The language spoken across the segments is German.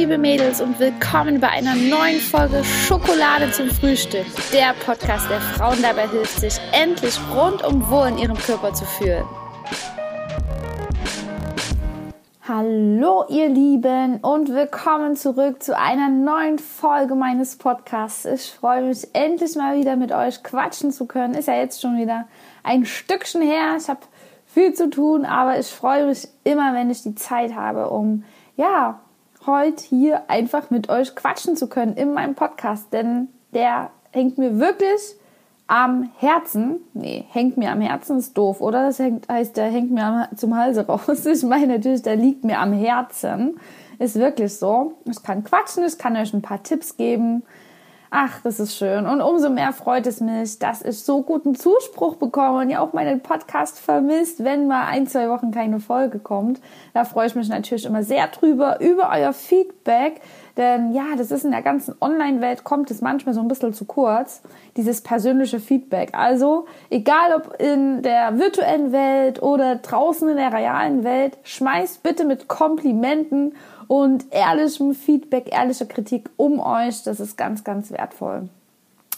liebe Mädels und willkommen bei einer neuen Folge Schokolade zum Frühstück. Der Podcast, der Frauen dabei hilft, sich endlich rundum wohl in ihrem Körper zu fühlen. Hallo ihr Lieben und willkommen zurück zu einer neuen Folge meines Podcasts. Ich freue mich endlich mal wieder mit euch quatschen zu können. Ist ja jetzt schon wieder ein Stückchen her. Ich habe viel zu tun, aber ich freue mich immer, wenn ich die Zeit habe, um ja, heute hier einfach mit euch quatschen zu können in meinem Podcast, denn der hängt mir wirklich am Herzen. Nee, hängt mir am Herzen ist doof, oder? Das hängt, heißt, der hängt mir am, zum Halse raus. Ich meine natürlich, der liegt mir am Herzen. Ist wirklich so. Ich kann quatschen, ich kann euch ein paar Tipps geben. Ach, das ist schön. Und umso mehr freut es mich, dass ich so guten Zuspruch bekomme und ihr auch meinen Podcast vermisst, wenn mal ein, zwei Wochen keine Folge kommt. Da freue ich mich natürlich immer sehr drüber, über euer Feedback. Denn ja, das ist in der ganzen Online-Welt, kommt es manchmal so ein bisschen zu kurz, dieses persönliche Feedback. Also, egal ob in der virtuellen Welt oder draußen in der realen Welt, schmeißt bitte mit Komplimenten und ehrlichem Feedback, ehrlicher Kritik um euch. Das ist ganz, ganz wertvoll.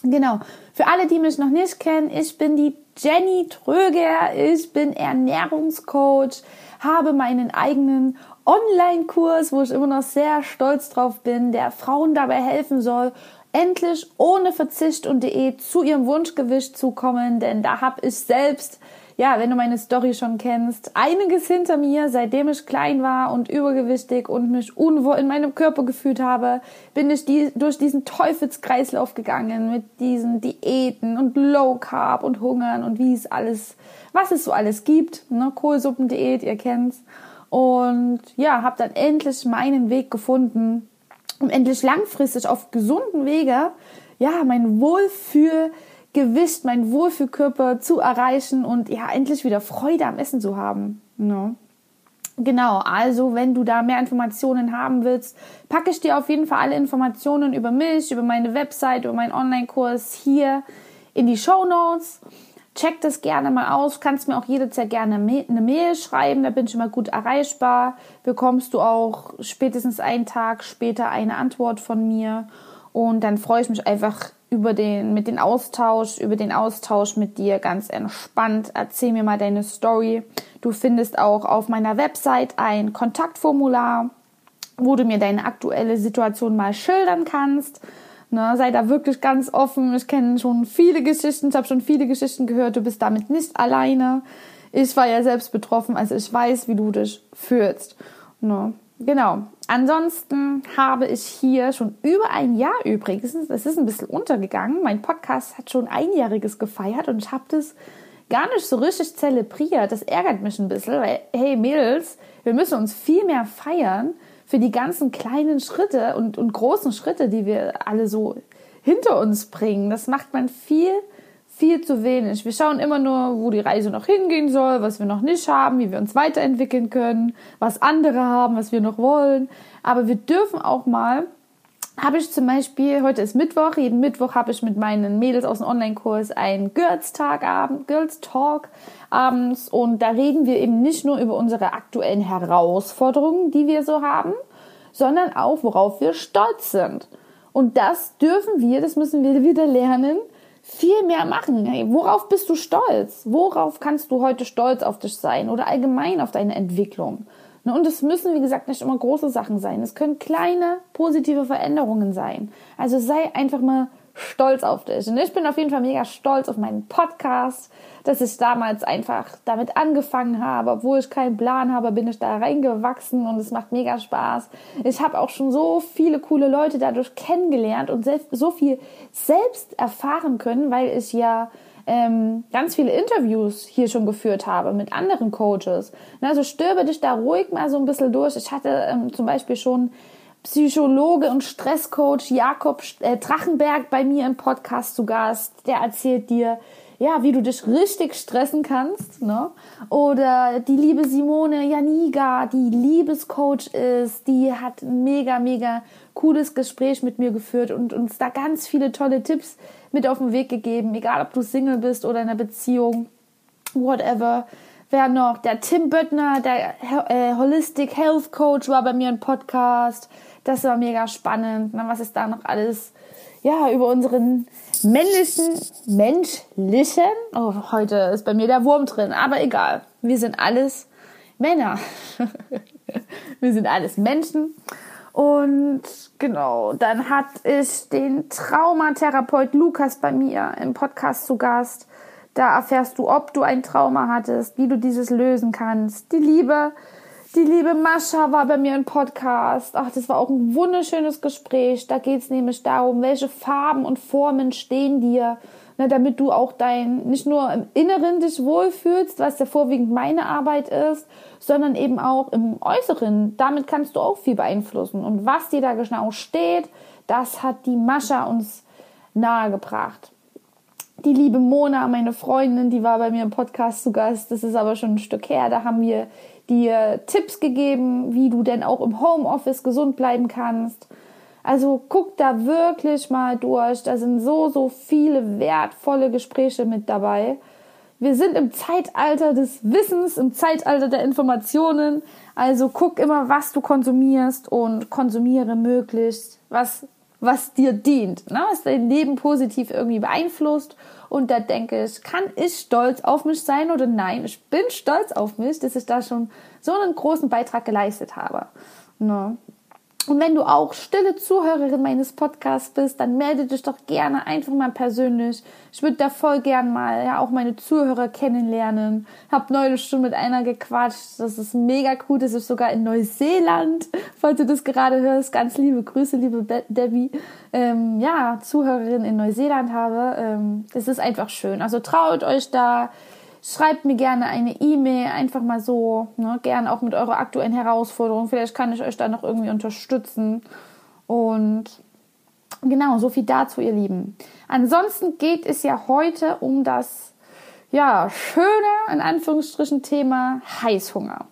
Genau. Für alle, die mich noch nicht kennen, ich bin die Jenny Tröger. Ich bin Ernährungscoach, habe meinen eigenen Online-Kurs, wo ich immer noch sehr stolz drauf bin, der Frauen dabei helfen soll, endlich ohne Verzicht und Diät zu ihrem Wunschgewicht zu kommen, denn da habe ich selbst ja, wenn du meine Story schon kennst, einiges hinter mir, seitdem ich klein war und übergewichtig und mich unwohl in meinem Körper gefühlt habe, bin ich die, durch diesen Teufelskreislauf gegangen mit diesen Diäten und Low Carb und Hungern und wie es alles, was es so alles gibt, ne, Kohlsuppendiät, ihr kennt's. Und ja, habe dann endlich meinen Weg gefunden, um endlich langfristig auf gesunden Wege, ja, mein Wohlfühl Gewicht, mein Wohlfühlkörper zu erreichen und ja, endlich wieder Freude am Essen zu haben. No. Genau, also wenn du da mehr Informationen haben willst, packe ich dir auf jeden Fall alle Informationen über mich, über meine Website, über meinen Online-Kurs hier in die Show Notes. Check das gerne mal aus. Kannst mir auch jederzeit gerne eine Mail schreiben, da bin ich immer gut erreichbar. Bekommst du auch spätestens einen Tag später eine Antwort von mir. Und dann freue ich mich einfach über den, mit den Austausch, über den Austausch mit dir ganz entspannt. Erzähl mir mal deine Story. Du findest auch auf meiner Website ein Kontaktformular, wo du mir deine aktuelle Situation mal schildern kannst. Ne, sei da wirklich ganz offen. Ich kenne schon viele Geschichten, ich habe schon viele Geschichten gehört. Du bist damit nicht alleine. Ich war ja selbst betroffen, also ich weiß, wie du dich fühlst. Ne? Genau. Ansonsten habe ich hier schon über ein Jahr übrigens, es ist ein bisschen untergegangen, mein Podcast hat schon einjähriges gefeiert und ich habe das gar nicht so richtig zelebriert. Das ärgert mich ein bisschen, weil, hey Mädels, wir müssen uns viel mehr feiern für die ganzen kleinen Schritte und, und großen Schritte, die wir alle so hinter uns bringen. Das macht man viel viel zu wenig. Wir schauen immer nur, wo die Reise noch hingehen soll, was wir noch nicht haben, wie wir uns weiterentwickeln können, was andere haben, was wir noch wollen. Aber wir dürfen auch mal, habe ich zum Beispiel, heute ist Mittwoch, jeden Mittwoch habe ich mit meinen Mädels aus dem Online-Kurs einen Girls Talk abends und da reden wir eben nicht nur über unsere aktuellen Herausforderungen, die wir so haben, sondern auch, worauf wir stolz sind. Und das dürfen wir, das müssen wir wieder lernen, viel mehr machen. Hey, worauf bist du stolz? Worauf kannst du heute stolz auf dich sein oder allgemein auf deine Entwicklung? Ne, und es müssen, wie gesagt, nicht immer große Sachen sein. Es können kleine positive Veränderungen sein. Also sei einfach mal stolz auf dich. Und ich bin auf jeden Fall mega stolz auf meinen Podcast, dass ich damals einfach damit angefangen habe. Obwohl ich keinen Plan habe, bin ich da reingewachsen und es macht mega Spaß. Ich habe auch schon so viele coole Leute dadurch kennengelernt und so viel selbst erfahren können, weil ich ja ähm, ganz viele Interviews hier schon geführt habe mit anderen Coaches. Also stöbe dich da ruhig mal so ein bisschen durch. Ich hatte ähm, zum Beispiel schon Psychologe und Stresscoach Jakob äh, Drachenberg bei mir im Podcast zu Gast. Der erzählt dir, ja, wie du dich richtig stressen kannst, ne? Oder die liebe Simone Janiga, die Liebescoach ist, die hat ein mega, mega cooles Gespräch mit mir geführt und uns da ganz viele tolle Tipps mit auf den Weg gegeben, egal ob du Single bist oder in einer Beziehung, whatever wer noch? Der Tim Böttner, der äh, Holistic Health Coach war bei mir im Podcast. Das war mega spannend. Was ist da noch alles? Ja, über unseren männlichen, menschlichen, oh, heute ist bei mir der Wurm drin, aber egal. Wir sind alles Männer. wir sind alles Menschen. Und genau, dann hat ich den Traumatherapeut Lukas bei mir im Podcast zu Gast. Da erfährst du, ob du ein Trauma hattest, wie du dieses lösen kannst. Die Liebe, die liebe Mascha war bei mir im Podcast. Ach, das war auch ein wunderschönes Gespräch. Da geht es nämlich darum, welche Farben und Formen stehen dir, ne, damit du auch dein, nicht nur im Inneren dich wohlfühlst, was ja vorwiegend meine Arbeit ist, sondern eben auch im Äußeren. Damit kannst du auch viel beeinflussen. Und was dir da genau steht, das hat die Mascha uns nahegebracht die liebe Mona, meine Freundin, die war bei mir im Podcast zu Gast. Das ist aber schon ein Stück her. Da haben wir dir Tipps gegeben, wie du denn auch im Homeoffice gesund bleiben kannst. Also guck da wirklich mal durch. Da sind so, so viele wertvolle Gespräche mit dabei. Wir sind im Zeitalter des Wissens, im Zeitalter der Informationen. Also guck immer, was du konsumierst und konsumiere möglichst, was was dir dient, ne? was dein Leben positiv irgendwie beeinflusst. Und da denke ich, kann ich stolz auf mich sein oder nein? Ich bin stolz auf mich, dass ich da schon so einen großen Beitrag geleistet habe. Ne? Und wenn du auch stille Zuhörerin meines Podcasts bist, dann melde dich doch gerne einfach mal persönlich. Ich würde da voll gern mal ja auch meine Zuhörer kennenlernen. Hab neulich schon mit einer gequatscht. Das ist mega cool. Das ist sogar in Neuseeland, falls du das gerade hörst. Ganz liebe Grüße, liebe Be Debbie. Ähm, ja, Zuhörerin in Neuseeland habe. Ähm, das ist einfach schön. Also traut euch da Schreibt mir gerne eine E-Mail, einfach mal so, ne, gerne auch mit eurer aktuellen Herausforderung. Vielleicht kann ich euch da noch irgendwie unterstützen. Und genau, so viel dazu, ihr Lieben. Ansonsten geht es ja heute um das, ja, schöne, in Anführungsstrichen, Thema Heißhunger.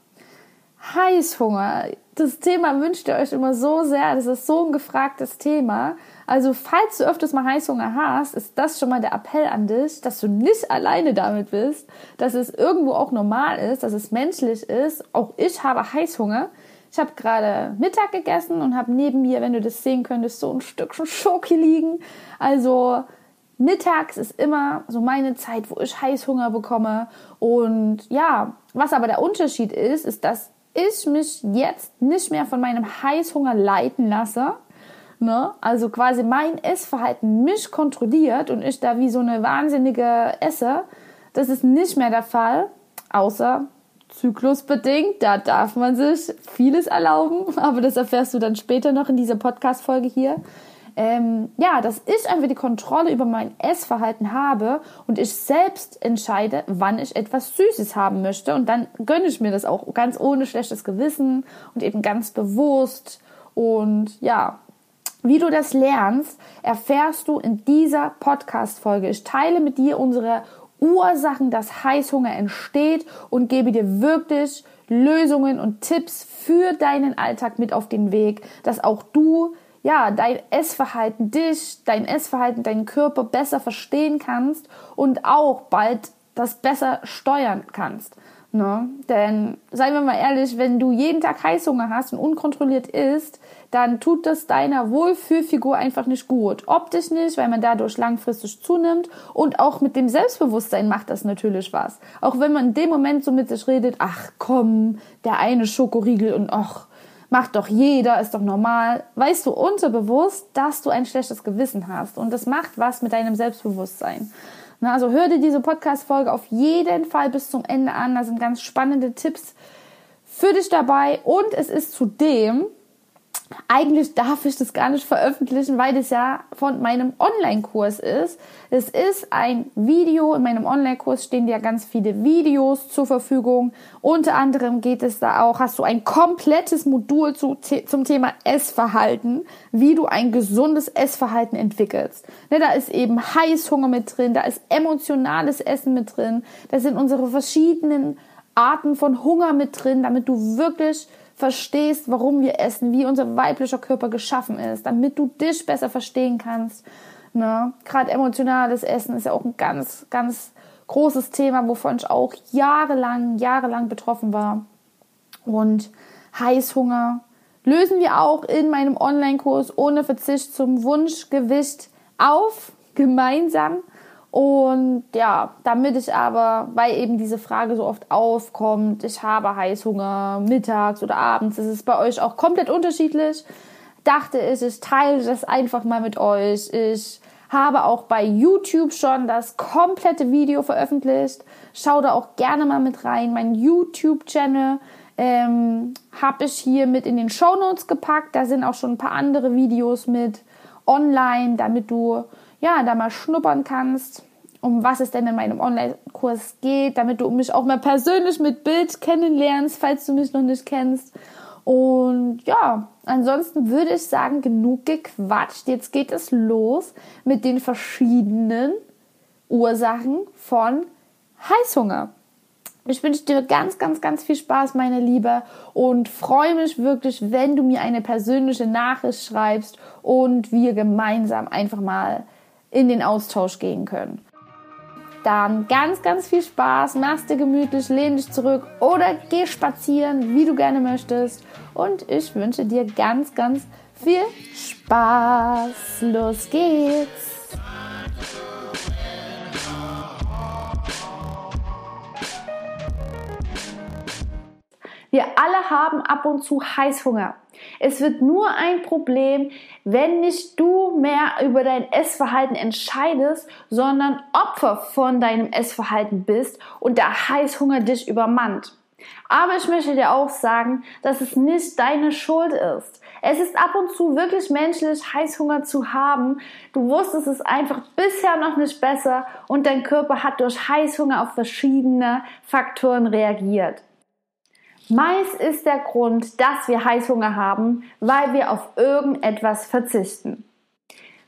Heißhunger. Das Thema wünscht ihr euch immer so sehr. Das ist so ein gefragtes Thema. Also, falls du öfters mal Heißhunger hast, ist das schon mal der Appell an dich, dass du nicht alleine damit bist, dass es irgendwo auch normal ist, dass es menschlich ist. Auch ich habe Heißhunger. Ich habe gerade Mittag gegessen und habe neben mir, wenn du das sehen könntest, so ein Stückchen Schoki liegen. Also, mittags ist immer so meine Zeit, wo ich Heißhunger bekomme. Und ja, was aber der Unterschied ist, ist, dass ich mich jetzt nicht mehr von meinem Heißhunger leiten lasse. Ne? Also quasi mein Essverhalten mich kontrolliert und ich da wie so eine Wahnsinnige esse. Das ist nicht mehr der Fall, außer zyklusbedingt. Da darf man sich vieles erlauben, aber das erfährst du dann später noch in dieser Podcast-Folge hier ähm, ja, dass ich einfach die Kontrolle über mein Essverhalten habe und ich selbst entscheide, wann ich etwas Süßes haben möchte. Und dann gönne ich mir das auch ganz ohne schlechtes Gewissen und eben ganz bewusst. Und ja, wie du das lernst, erfährst du in dieser Podcast-Folge. Ich teile mit dir unsere Ursachen, dass Heißhunger entsteht und gebe dir wirklich Lösungen und Tipps für deinen Alltag mit auf den Weg, dass auch du ja, dein Essverhalten, dich, dein Essverhalten, deinen Körper besser verstehen kannst und auch bald das besser steuern kannst. Ne? Denn, seien wir mal ehrlich, wenn du jeden Tag Heißhunger hast und unkontrolliert isst, dann tut das deiner Wohlfühlfigur einfach nicht gut. Optisch nicht, weil man dadurch langfristig zunimmt und auch mit dem Selbstbewusstsein macht das natürlich was. Auch wenn man in dem Moment so mit sich redet, ach komm, der eine Schokoriegel und ach, macht doch jeder, ist doch normal, weißt du unterbewusst, dass du ein schlechtes Gewissen hast und das macht was mit deinem Selbstbewusstsein. Na, also hör dir diese Podcast-Folge auf jeden Fall bis zum Ende an. Da sind ganz spannende Tipps für dich dabei und es ist zudem eigentlich darf ich das gar nicht veröffentlichen, weil das ja von meinem Online-Kurs ist. Es ist ein Video. In meinem Online-Kurs stehen ja ganz viele Videos zur Verfügung. Unter anderem geht es da auch, hast du ein komplettes Modul zu, zum Thema Essverhalten, wie du ein gesundes Essverhalten entwickelst. Ne, da ist eben Heißhunger mit drin, da ist emotionales Essen mit drin, da sind unsere verschiedenen Arten von Hunger mit drin, damit du wirklich verstehst, warum wir essen, wie unser weiblicher Körper geschaffen ist, damit du dich besser verstehen kannst. Ne? Gerade emotionales Essen ist ja auch ein ganz, ganz großes Thema, wovon ich auch jahrelang, jahrelang betroffen war. Und Heißhunger lösen wir auch in meinem Online-Kurs ohne Verzicht zum Wunschgewicht auf, gemeinsam. Und ja, damit ich aber, weil eben diese Frage so oft aufkommt, ich habe Heißhunger mittags oder abends, ist es bei euch auch komplett unterschiedlich, dachte ich, ich teile das einfach mal mit euch. Ich habe auch bei YouTube schon das komplette Video veröffentlicht. Schau da auch gerne mal mit rein. Mein YouTube-Channel ähm, habe ich hier mit in den Show Notes gepackt. Da sind auch schon ein paar andere Videos mit online, damit du ja da mal schnuppern kannst, um was es denn in meinem Online-Kurs geht, damit du mich auch mal persönlich mit Bild kennenlernst, falls du mich noch nicht kennst. Und ja, ansonsten würde ich sagen, genug gequatscht. Jetzt geht es los mit den verschiedenen Ursachen von Heißhunger. Ich wünsche dir ganz, ganz, ganz viel Spaß, meine Liebe, und freue mich wirklich, wenn du mir eine persönliche Nachricht schreibst und wir gemeinsam einfach mal in den Austausch gehen können. Dann ganz, ganz viel Spaß, mach's dir gemütlich, lehn dich zurück oder geh spazieren, wie du gerne möchtest. Und ich wünsche dir ganz, ganz viel Spaß. Los geht's! Wir alle haben ab und zu Heißhunger. Es wird nur ein Problem, wenn nicht du mehr über dein Essverhalten entscheidest, sondern Opfer von deinem Essverhalten bist und der Heißhunger dich übermannt. Aber ich möchte dir auch sagen, dass es nicht deine Schuld ist. Es ist ab und zu wirklich menschlich, Heißhunger zu haben. Du wusstest es einfach bisher noch nicht besser und dein Körper hat durch Heißhunger auf verschiedene Faktoren reagiert. Meist ist der Grund, dass wir Heißhunger haben, weil wir auf irgendetwas verzichten.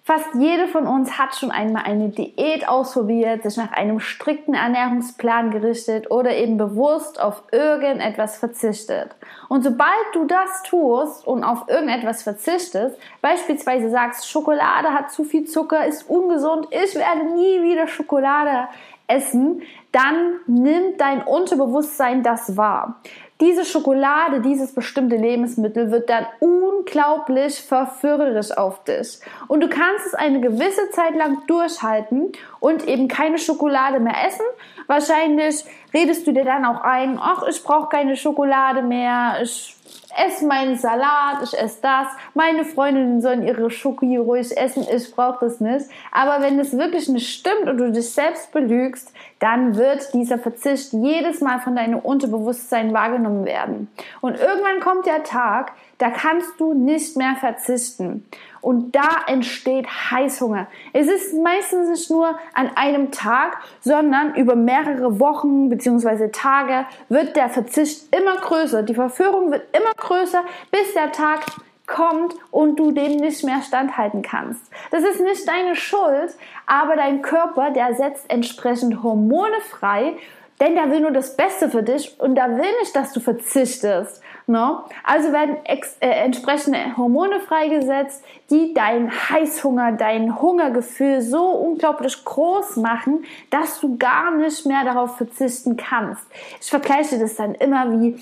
Fast jede von uns hat schon einmal eine Diät ausprobiert, sich nach einem strikten Ernährungsplan gerichtet oder eben bewusst auf irgendetwas verzichtet. Und sobald du das tust und auf irgendetwas verzichtest, beispielsweise sagst, Schokolade hat zu viel Zucker, ist ungesund, ich werde nie wieder Schokolade essen, dann nimmt dein Unterbewusstsein das wahr diese Schokolade, dieses bestimmte Lebensmittel wird dann unglaublich verführerisch auf dich. Und du kannst es eine gewisse Zeit lang durchhalten und eben keine Schokolade mehr essen. Wahrscheinlich redest du dir dann auch ein, ach, ich brauche keine Schokolade mehr, ich esse meinen Salat, ich esse das. Meine Freundinnen sollen ihre Schoki ruhig essen, ich brauche das nicht. Aber wenn es wirklich nicht stimmt und du dich selbst belügst, dann wird dieser Verzicht jedes Mal von deinem Unterbewusstsein wahrgenommen werden. Und irgendwann kommt der Tag, da kannst du nicht mehr verzichten. Und da entsteht Heißhunger. Es ist meistens nicht nur an einem Tag, sondern über mehrere Wochen bzw. Tage wird der Verzicht immer größer. Die Verführung wird immer größer, bis der Tag kommt und du dem nicht mehr standhalten kannst. Das ist nicht deine Schuld, aber dein Körper, der setzt entsprechend Hormone frei, denn der will nur das Beste für dich und der will nicht, dass du verzichtest. No? Also werden äh, entsprechende Hormone freigesetzt, die deinen Heißhunger, dein Hungergefühl so unglaublich groß machen, dass du gar nicht mehr darauf verzichten kannst. Ich vergleiche das dann immer wie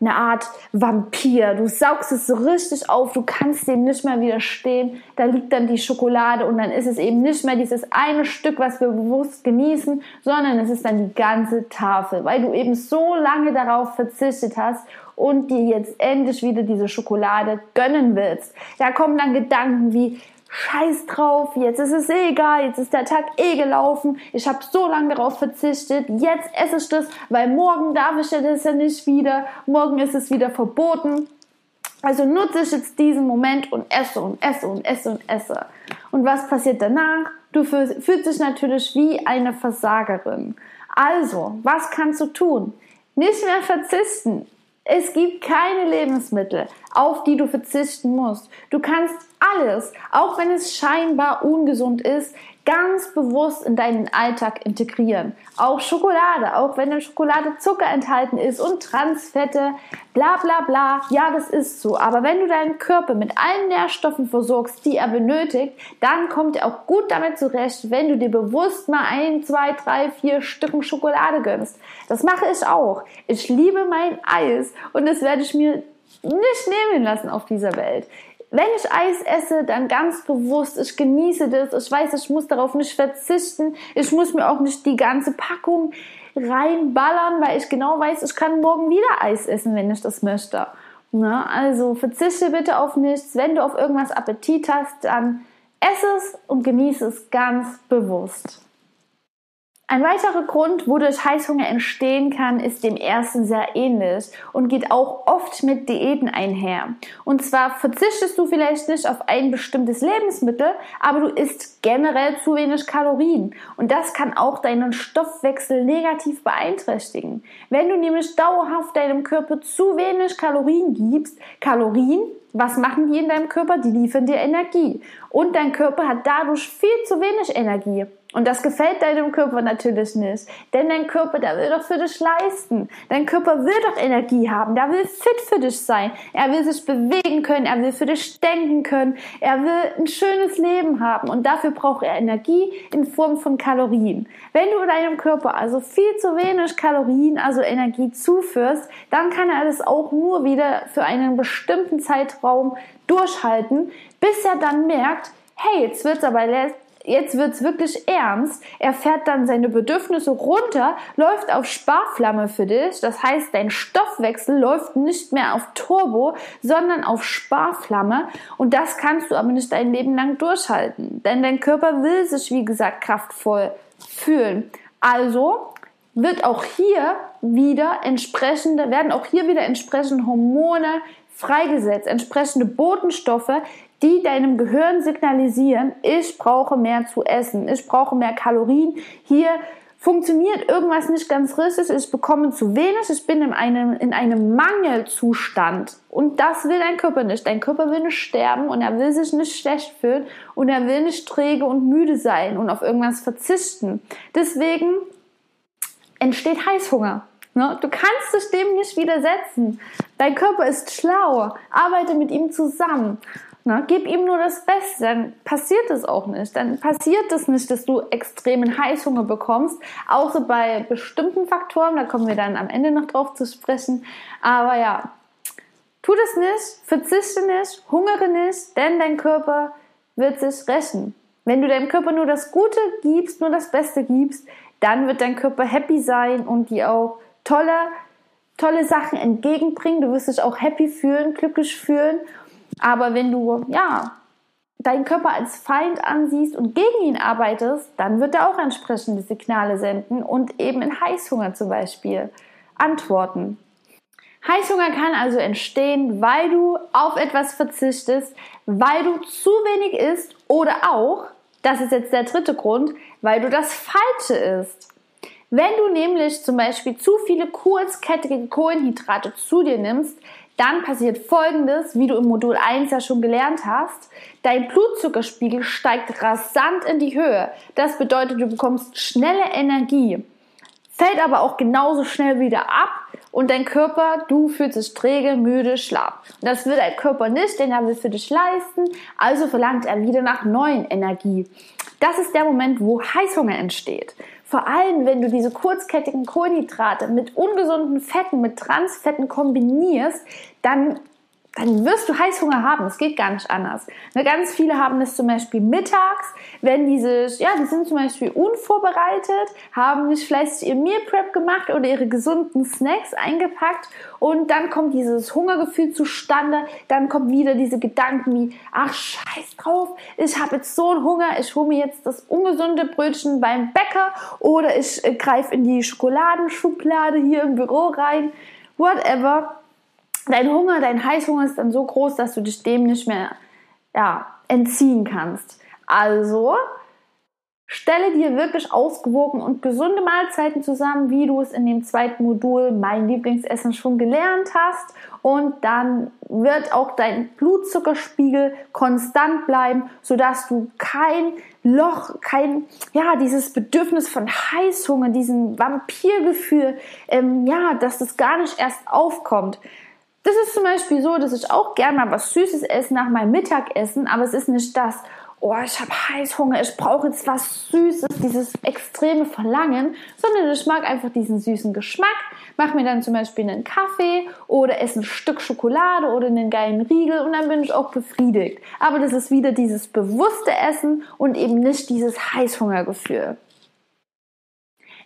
eine Art Vampir. Du saugst es so richtig auf, du kannst dem nicht mehr widerstehen. Da liegt dann die Schokolade und dann ist es eben nicht mehr dieses eine Stück, was wir bewusst genießen, sondern es ist dann die ganze Tafel, weil du eben so lange darauf verzichtet hast und dir jetzt endlich wieder diese Schokolade gönnen willst. Da kommen dann Gedanken wie, Scheiß drauf, jetzt ist es eh egal, jetzt ist der Tag eh gelaufen, ich habe so lange darauf verzichtet, jetzt esse ich das, weil morgen darf ich das ja nicht wieder, morgen ist es wieder verboten. Also nutze ich jetzt diesen Moment und esse und esse und esse und esse. Und was passiert danach? Du fühlst dich natürlich wie eine Versagerin. Also, was kannst du tun? Nicht mehr verzichten. Es gibt keine Lebensmittel, auf die du verzichten musst. Du kannst alles, auch wenn es scheinbar ungesund ist, ganz bewusst in deinen Alltag integrieren. Auch Schokolade, auch wenn in Schokolade Zucker enthalten ist und Transfette, bla bla bla. Ja, das ist so. Aber wenn du deinen Körper mit allen Nährstoffen versorgst, die er benötigt, dann kommt er auch gut damit zurecht, wenn du dir bewusst mal ein, zwei, drei, vier Stücken Schokolade gönnst. Das mache ich auch. Ich liebe mein Eis und das werde ich mir nicht nehmen lassen auf dieser Welt wenn ich Eis esse, dann ganz bewusst, ich genieße das, ich weiß, ich muss darauf nicht verzichten, ich muss mir auch nicht die ganze Packung reinballern, weil ich genau weiß, ich kann morgen wieder Eis essen, wenn ich das möchte. Na, also verzichte bitte auf nichts. Wenn du auf irgendwas Appetit hast, dann esse es und genieße es ganz bewusst. Ein weiterer Grund, wodurch Heißhunger entstehen kann, ist dem ersten sehr ähnlich und geht auch oft mit Diäten einher. Und zwar verzichtest du vielleicht nicht auf ein bestimmtes Lebensmittel, aber du isst generell zu wenig Kalorien. Und das kann auch deinen Stoffwechsel negativ beeinträchtigen. Wenn du nämlich dauerhaft deinem Körper zu wenig Kalorien gibst, Kalorien was machen die in deinem Körper? Die liefern dir Energie. Und dein Körper hat dadurch viel zu wenig Energie. Und das gefällt deinem Körper natürlich nicht. Denn dein Körper, der will doch für dich leisten. Dein Körper will doch Energie haben. Der will fit für dich sein. Er will sich bewegen können. Er will für dich denken können. Er will ein schönes Leben haben. Und dafür braucht er Energie in Form von Kalorien. Wenn du deinem Körper also viel zu wenig Kalorien, also Energie zuführst, dann kann er das auch nur wieder für einen bestimmten Zeitraum durchhalten, bis er dann merkt, hey, jetzt wird's aber jetzt wird's wirklich ernst. Er fährt dann seine Bedürfnisse runter, läuft auf Sparflamme für dich. Das heißt, dein Stoffwechsel läuft nicht mehr auf Turbo, sondern auf Sparflamme. Und das kannst du aber nicht dein Leben lang durchhalten. Denn dein Körper will sich, wie gesagt, kraftvoll fühlen. Also wird auch hier wieder entsprechende, werden auch hier wieder entsprechende Hormone freigesetzt, entsprechende Botenstoffe, die deinem Gehirn signalisieren, ich brauche mehr zu essen, ich brauche mehr Kalorien. Hier funktioniert irgendwas nicht ganz richtig, ich bekomme zu wenig, ich bin in einem, in einem Mangelzustand. Und das will dein Körper nicht. Dein Körper will nicht sterben und er will sich nicht schlecht fühlen und er will nicht träge und müde sein und auf irgendwas verzichten. Deswegen entsteht Heißhunger. Ne? Du kannst dich dem nicht widersetzen. Dein Körper ist schlau. Arbeite mit ihm zusammen. Na, gib ihm nur das Beste, dann passiert es auch nicht. Dann passiert es nicht, dass du extremen Heißhunger bekommst, außer bei bestimmten Faktoren, da kommen wir dann am Ende noch drauf zu sprechen. Aber ja, tu das nicht, verzichte nicht, hungere nicht, denn dein Körper wird sich rächen. Wenn du deinem Körper nur das Gute gibst, nur das Beste gibst, dann wird dein Körper happy sein und dir auch tolle, tolle Sachen entgegenbringen. Du wirst dich auch happy fühlen, glücklich fühlen aber wenn du, ja, deinen Körper als Feind ansiehst und gegen ihn arbeitest, dann wird er auch entsprechende Signale senden und eben in Heißhunger zum Beispiel antworten. Heißhunger kann also entstehen, weil du auf etwas verzichtest, weil du zu wenig isst oder auch, das ist jetzt der dritte Grund, weil du das Falsche isst. Wenn du nämlich zum Beispiel zu viele kurzkettige Kohlenhydrate zu dir nimmst, dann passiert folgendes, wie du im Modul 1 ja schon gelernt hast. Dein Blutzuckerspiegel steigt rasant in die Höhe. Das bedeutet, du bekommst schnelle Energie, fällt aber auch genauso schnell wieder ab und dein Körper, du fühlst dich träge, müde, schlapp. Das will dein Körper nicht, denn er will für dich leisten, also verlangt er wieder nach neuen Energie. Das ist der Moment, wo Heißhunger entsteht. Vor allem, wenn du diese kurzkettigen Kohlenhydrate mit ungesunden Fetten, mit Transfetten kombinierst, dann dann wirst du Heißhunger haben. Es geht gar nicht anders. Ne, ganz viele haben das zum Beispiel mittags, wenn diese, ja, die sind zum Beispiel unvorbereitet, haben nicht fleißig ihr Meal Prep gemacht oder ihre gesunden Snacks eingepackt und dann kommt dieses Hungergefühl zustande. Dann kommt wieder diese Gedanken wie, ach scheiß drauf, ich habe jetzt so einen Hunger, ich hole mir jetzt das ungesunde Brötchen beim Bäcker oder ich äh, greife in die Schokoladenschublade hier im Büro rein. Whatever dein Hunger, dein Heißhunger ist dann so groß, dass du dich dem nicht mehr ja, entziehen kannst. Also Stelle dir wirklich ausgewogen und gesunde Mahlzeiten zusammen, wie du es in dem zweiten Modul Mein Lieblingsessen schon gelernt hast. Und dann wird auch dein Blutzuckerspiegel konstant bleiben, sodass du kein Loch, kein, ja, dieses Bedürfnis von Heißhunger, diesen Vampirgefühl, ähm, ja, dass das gar nicht erst aufkommt. Das ist zum Beispiel so, dass ich auch gerne mal was Süßes esse nach meinem Mittagessen, aber es ist nicht das, oh, ich habe Heißhunger, ich brauche jetzt was Süßes, dieses extreme Verlangen, sondern ich mag einfach diesen süßen Geschmack, mache mir dann zum Beispiel einen Kaffee oder esse ein Stück Schokolade oder einen geilen Riegel und dann bin ich auch befriedigt. Aber das ist wieder dieses bewusste Essen und eben nicht dieses Heißhungergefühl.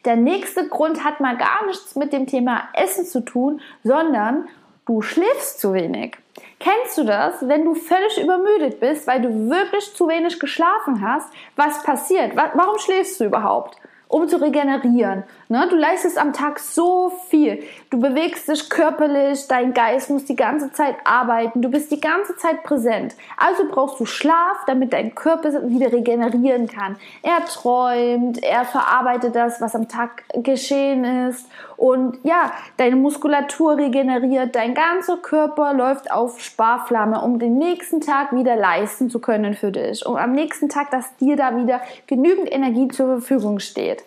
Der nächste Grund hat mal gar nichts mit dem Thema Essen zu tun, sondern du schläfst zu wenig. Kennst du das, wenn du völlig übermüdet bist, weil du wirklich zu wenig geschlafen hast? Was passiert? Warum schläfst du überhaupt? um zu regenerieren. Ne? Du leistest am Tag so viel. Du bewegst dich körperlich, dein Geist muss die ganze Zeit arbeiten, du bist die ganze Zeit präsent. Also brauchst du Schlaf, damit dein Körper wieder regenerieren kann. Er träumt, er verarbeitet das, was am Tag geschehen ist. Und ja, deine Muskulatur regeneriert, dein ganzer Körper läuft auf Sparflamme, um den nächsten Tag wieder leisten zu können für dich. Und am nächsten Tag, dass dir da wieder genügend Energie zur Verfügung steht.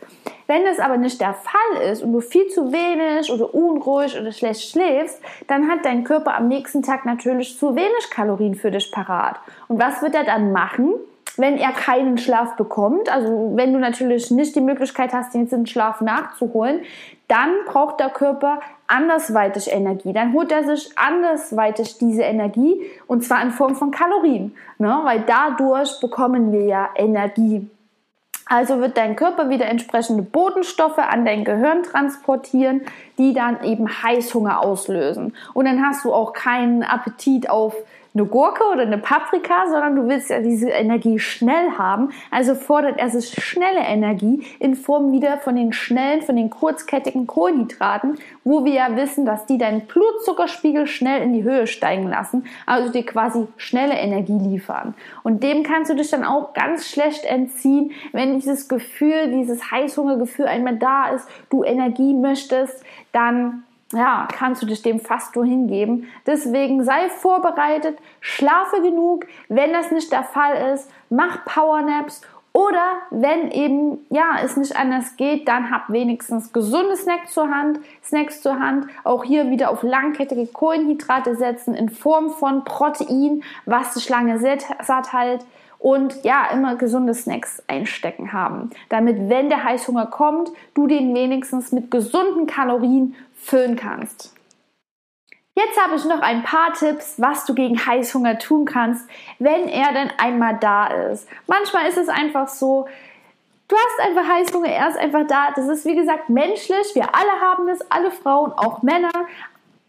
Wenn das aber nicht der Fall ist und du viel zu wenig oder unruhig oder schlecht schläfst, dann hat dein Körper am nächsten Tag natürlich zu wenig Kalorien für dich parat. Und was wird er dann machen? wenn er keinen Schlaf bekommt, also wenn du natürlich nicht die Möglichkeit hast, den Schlaf nachzuholen, dann braucht der Körper andersweitig Energie. Dann holt er sich andersweitig diese Energie und zwar in Form von Kalorien, ne? weil dadurch bekommen wir ja Energie. Also wird dein Körper wieder entsprechende Botenstoffe an dein Gehirn transportieren, die dann eben Heißhunger auslösen. Und dann hast du auch keinen Appetit auf eine Gurke oder eine Paprika, sondern du willst ja diese Energie schnell haben. Also fordert er sich schnelle Energie in Form wieder von den schnellen, von den kurzkettigen Kohlenhydraten, wo wir ja wissen, dass die deinen Blutzuckerspiegel schnell in die Höhe steigen lassen, also dir quasi schnelle Energie liefern. Und dem kannst du dich dann auch ganz schlecht entziehen, wenn dieses Gefühl, dieses Heißhungergefühl einmal da ist, du Energie möchtest, dann ja, kannst du dich dem fast nur hingeben. Deswegen sei vorbereitet, schlafe genug. Wenn das nicht der Fall ist, mach Powernaps oder wenn eben ja es nicht anders geht, dann hab wenigstens gesunde Snacks zur Hand, Snacks zur Hand. Auch hier wieder auf langkettige Kohlenhydrate setzen in Form von Protein, was dich lange satt hält und ja, immer gesunde Snacks einstecken haben, damit wenn der Heißhunger kommt, du den wenigstens mit gesunden Kalorien füllen kannst. Jetzt habe ich noch ein paar Tipps, was du gegen Heißhunger tun kannst, wenn er denn einmal da ist. Manchmal ist es einfach so, du hast einfach Heißhunger, er ist einfach da. Das ist wie gesagt menschlich, wir alle haben das, alle Frauen, auch Männer.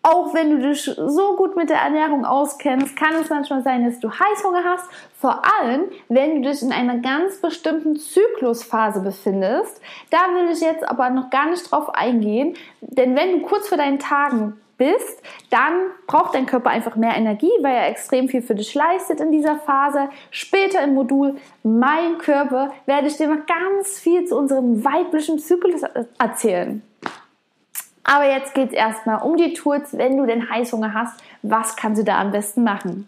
Auch wenn du dich so gut mit der Ernährung auskennst, kann es manchmal sein, dass du Heißhunger hast. Vor allem, wenn du dich in einer ganz bestimmten Zyklusphase befindest. Da will ich jetzt aber noch gar nicht drauf eingehen, denn wenn du kurz vor deinen Tagen bist, dann braucht dein Körper einfach mehr Energie, weil er extrem viel für dich leistet in dieser Phase. Später im Modul Mein Körper werde ich dir noch ganz viel zu unserem weiblichen Zyklus erzählen. Aber jetzt geht es erstmal um die Tools, wenn du den Heißhunger hast. Was kannst du da am besten machen?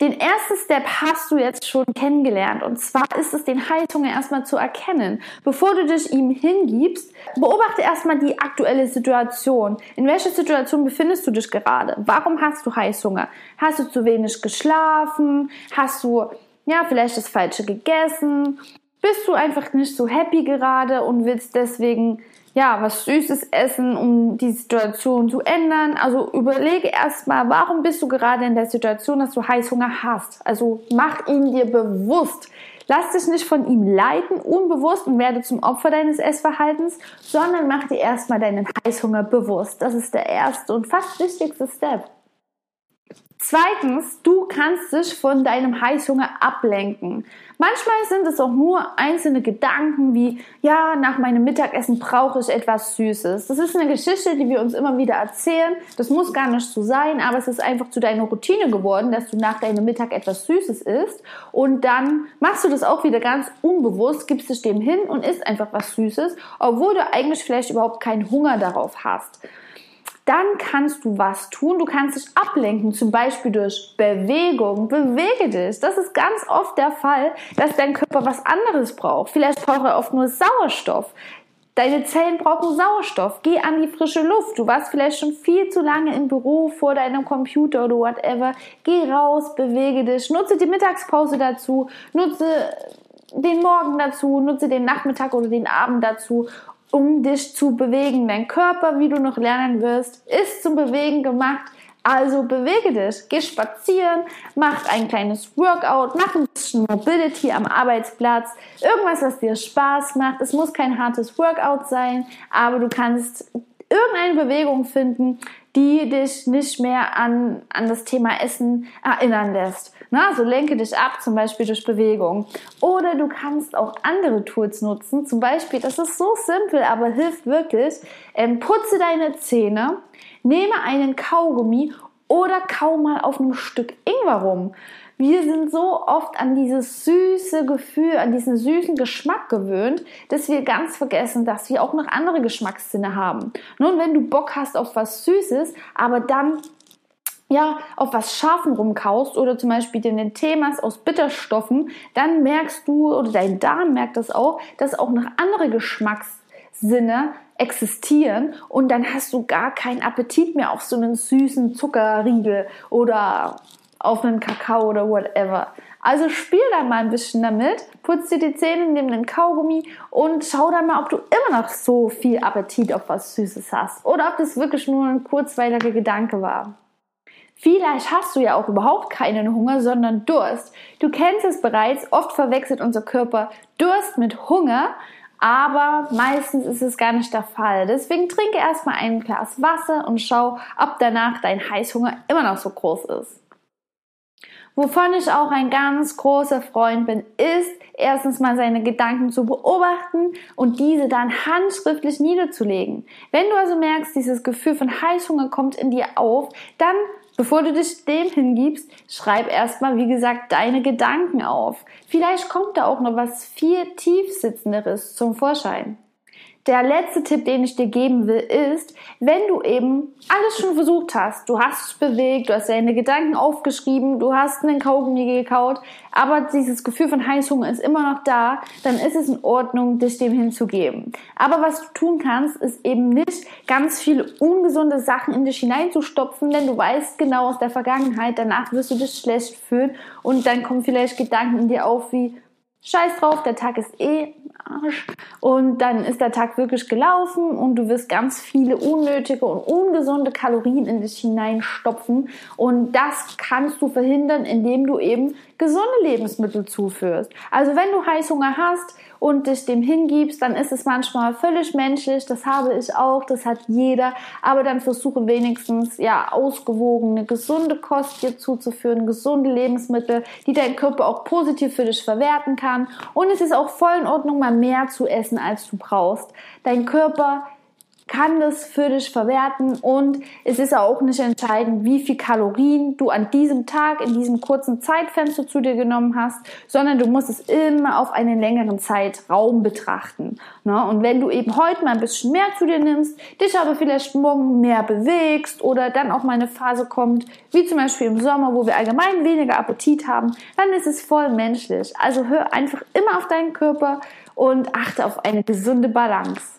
Den ersten Step hast du jetzt schon kennengelernt und zwar ist es, den Heißhunger erstmal zu erkennen. Bevor du dich ihm hingibst, beobachte erstmal die aktuelle Situation. In welcher Situation befindest du dich gerade? Warum hast du Heißhunger? Hast du zu wenig geschlafen? Hast du ja vielleicht das Falsche gegessen? Bist du einfach nicht so happy gerade und willst deswegen ja, was Süßes essen, um die Situation zu ändern. Also überlege erstmal, warum bist du gerade in der Situation, dass du Heißhunger hast? Also mach ihn dir bewusst. Lass dich nicht von ihm leiten, unbewusst und werde zum Opfer deines Essverhaltens, sondern mach dir erstmal deinen Heißhunger bewusst. Das ist der erste und fast wichtigste Step. Zweitens, du kannst dich von deinem Heißhunger ablenken. Manchmal sind es auch nur einzelne Gedanken wie, ja, nach meinem Mittagessen brauche ich etwas Süßes. Das ist eine Geschichte, die wir uns immer wieder erzählen. Das muss gar nicht so sein, aber es ist einfach zu deiner Routine geworden, dass du nach deinem Mittag etwas Süßes isst. Und dann machst du das auch wieder ganz unbewusst, gibst dich dem hin und isst einfach was Süßes, obwohl du eigentlich vielleicht überhaupt keinen Hunger darauf hast dann kannst du was tun. Du kannst dich ablenken, zum Beispiel durch Bewegung. Bewege dich. Das ist ganz oft der Fall, dass dein Körper was anderes braucht. Vielleicht braucht er oft nur Sauerstoff. Deine Zellen brauchen Sauerstoff. Geh an die frische Luft. Du warst vielleicht schon viel zu lange im Büro vor deinem Computer oder whatever. Geh raus, bewege dich. Nutze die Mittagspause dazu. Nutze den Morgen dazu. Nutze den Nachmittag oder den Abend dazu um dich zu bewegen. Dein Körper, wie du noch lernen wirst, ist zum Bewegen gemacht. Also bewege dich, geh spazieren, mach ein kleines Workout, mach ein bisschen Mobility am Arbeitsplatz, irgendwas, was dir Spaß macht. Es muss kein hartes Workout sein, aber du kannst irgendeine Bewegung finden, die dich nicht mehr an, an das Thema Essen erinnern lässt. Na, so lenke dich ab, zum Beispiel durch Bewegung. Oder du kannst auch andere Tools nutzen. Zum Beispiel, das ist so simpel, aber hilft wirklich. Ähm, putze deine Zähne, nehme einen Kaugummi oder kau mal auf einem Stück Ingwer rum. Wir sind so oft an dieses süße Gefühl, an diesen süßen Geschmack gewöhnt, dass wir ganz vergessen, dass wir auch noch andere Geschmackssinne haben. Nun, wenn du Bock hast auf was Süßes, aber dann ja, auf was Scharfen rumkaust oder zum Beispiel den Tee machst aus Bitterstoffen, dann merkst du oder dein Darm merkt das auch, dass auch noch andere Geschmackssinne existieren und dann hast du gar keinen Appetit mehr auf so einen süßen Zuckerriegel oder auf einen Kakao oder whatever. Also spiel da mal ein bisschen damit, putz dir die Zähne, nimm den Kaugummi und schau dann mal, ob du immer noch so viel Appetit auf was Süßes hast oder ob das wirklich nur ein kurzweiliger Gedanke war. Vielleicht hast du ja auch überhaupt keinen Hunger, sondern Durst. Du kennst es bereits, oft verwechselt unser Körper Durst mit Hunger, aber meistens ist es gar nicht der Fall. Deswegen trinke erstmal ein Glas Wasser und schau, ob danach dein Heißhunger immer noch so groß ist. Wovon ich auch ein ganz großer Freund bin, ist erstens mal seine Gedanken zu beobachten und diese dann handschriftlich niederzulegen. Wenn du also merkst, dieses Gefühl von Heißhunger kommt in dir auf, dann Bevor du dich dem hingibst, schreib erstmal, wie gesagt, deine Gedanken auf. Vielleicht kommt da auch noch was viel tiefsitzenderes zum Vorschein der letzte Tipp, den ich dir geben will, ist, wenn du eben alles schon versucht hast, du hast dich bewegt, du hast deine Gedanken aufgeschrieben, du hast einen Kaugummi gekaut, aber dieses Gefühl von Heißhunger ist immer noch da, dann ist es in Ordnung, dich dem hinzugeben. Aber was du tun kannst, ist eben nicht ganz viele ungesunde Sachen in dich hineinzustopfen, denn du weißt genau aus der Vergangenheit, danach wirst du dich schlecht fühlen und dann kommen vielleicht Gedanken in dir auf wie, Scheiß drauf, der Tag ist eh Arsch. Und dann ist der Tag wirklich gelaufen und du wirst ganz viele unnötige und ungesunde Kalorien in dich hineinstopfen. Und das kannst du verhindern, indem du eben gesunde Lebensmittel zuführst. Also wenn du Heißhunger hast und dich dem hingibst, dann ist es manchmal völlig menschlich. Das habe ich auch, das hat jeder. Aber dann versuche wenigstens ja ausgewogene, gesunde Kost dir zuzuführen, gesunde Lebensmittel, die dein Körper auch positiv für dich verwerten kann. Und es ist auch voll in Ordnung, mal mehr zu essen, als du brauchst. Dein Körper kann das für dich verwerten und es ist auch nicht entscheidend, wie viel Kalorien du an diesem Tag, in diesem kurzen Zeitfenster zu dir genommen hast, sondern du musst es immer auf einen längeren Zeitraum betrachten. Ne? Und wenn du eben heute mal ein bisschen mehr zu dir nimmst, dich aber vielleicht morgen mehr bewegst oder dann auch mal eine Phase kommt, wie zum Beispiel im Sommer, wo wir allgemein weniger Appetit haben, dann ist es voll menschlich. Also hör einfach immer auf deinen Körper und achte auf eine gesunde Balance.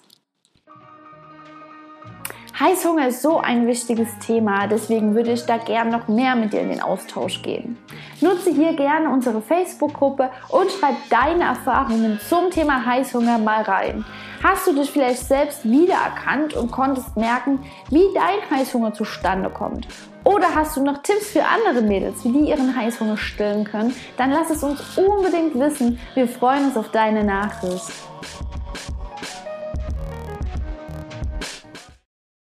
Heißhunger ist so ein wichtiges Thema, deswegen würde ich da gern noch mehr mit dir in den Austausch gehen. Nutze hier gerne unsere Facebook-Gruppe und schreib deine Erfahrungen zum Thema Heißhunger mal rein. Hast du dich vielleicht selbst wiedererkannt und konntest merken, wie dein Heißhunger zustande kommt? Oder hast du noch Tipps für andere Mädels, wie die ihren Heißhunger stillen können? Dann lass es uns unbedingt wissen. Wir freuen uns auf deine Nachricht.